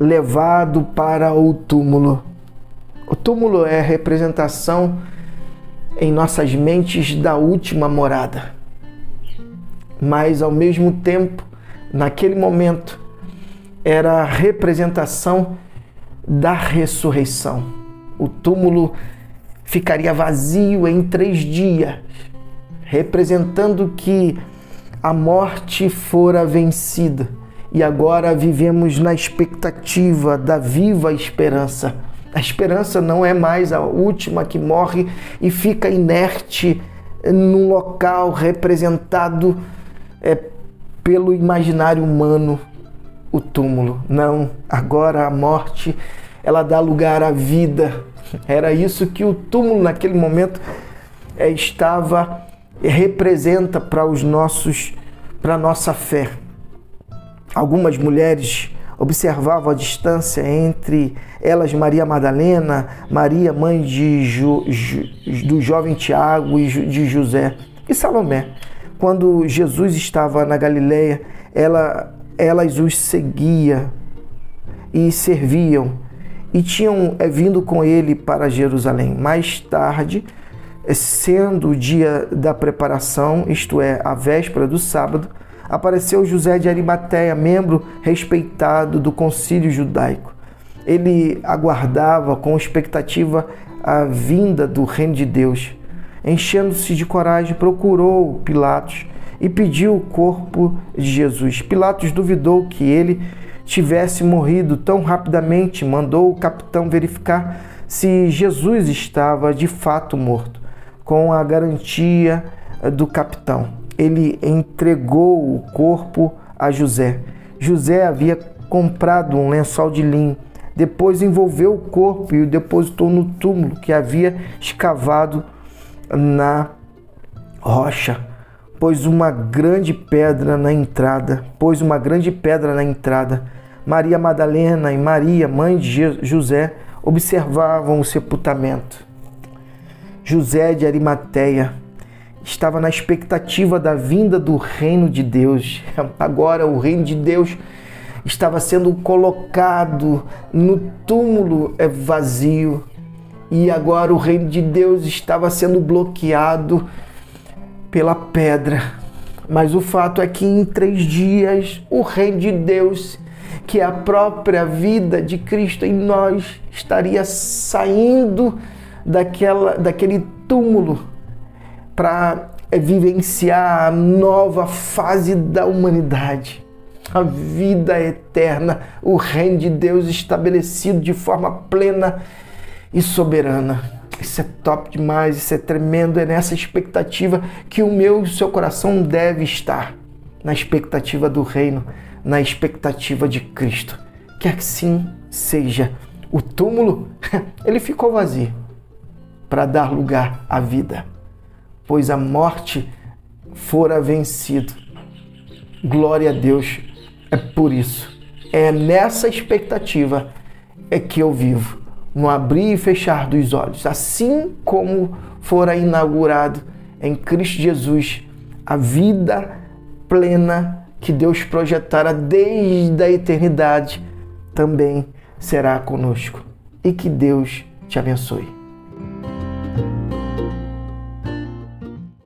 levado para o túmulo. O túmulo é a representação em nossas mentes da última morada. Mas ao mesmo tempo, naquele momento, era a representação da ressurreição. O túmulo ficaria vazio em três dias, representando que a morte fora vencida e agora vivemos na expectativa da viva esperança. A esperança não é mais a última que morre e fica inerte num local representado é, pelo imaginário humano, o túmulo. Não, agora a morte ela dá lugar à vida. Era isso que o túmulo naquele momento é, estava representa para os nossos para nossa fé. Algumas mulheres observavam a distância entre elas Maria Madalena, Maria mãe de jo, jo, do jovem Tiago e de José e Salomé. Quando Jesus estava na Galileia, ela, elas os seguia e serviam e tinham é, vindo com ele para Jerusalém. Mais tarde, sendo o dia da preparação, isto é, a véspera do sábado, apareceu José de Arimateia, membro respeitado do concílio judaico. Ele aguardava com expectativa a vinda do reino de Deus. Enchendo-se de coragem, procurou Pilatos e pediu o corpo de Jesus. Pilatos duvidou que ele tivesse morrido tão rapidamente, mandou o capitão verificar se Jesus estava de fato morto, com a garantia do capitão ele entregou o corpo a José. José havia comprado um lençol de linho, depois envolveu o corpo e o depositou no túmulo que havia escavado na rocha. Pôs uma grande pedra na entrada, pôs uma grande pedra na entrada. Maria Madalena e Maria, mãe de José, observavam o sepultamento. José de Arimateia estava na expectativa da vinda do reino de Deus. Agora o reino de Deus estava sendo colocado no túmulo é vazio e agora o reino de Deus estava sendo bloqueado pela pedra. Mas o fato é que em três dias o reino de Deus, que é a própria vida de Cristo em nós, estaria saindo daquela, daquele túmulo para é, vivenciar a nova fase da humanidade, a vida eterna, o reino de Deus estabelecido de forma plena e soberana. Isso é top demais, isso é tremendo, é nessa expectativa que o meu e o seu coração deve estar, na expectativa do reino, na expectativa de Cristo. Que assim seja. O túmulo, ele ficou vazio para dar lugar à vida pois a morte fora vencido. Glória a Deus é por isso. É nessa expectativa é que eu vivo, no abrir e fechar dos olhos, assim como fora inaugurado em Cristo Jesus a vida plena que Deus projetara desde a eternidade, também será conosco. E que Deus te abençoe.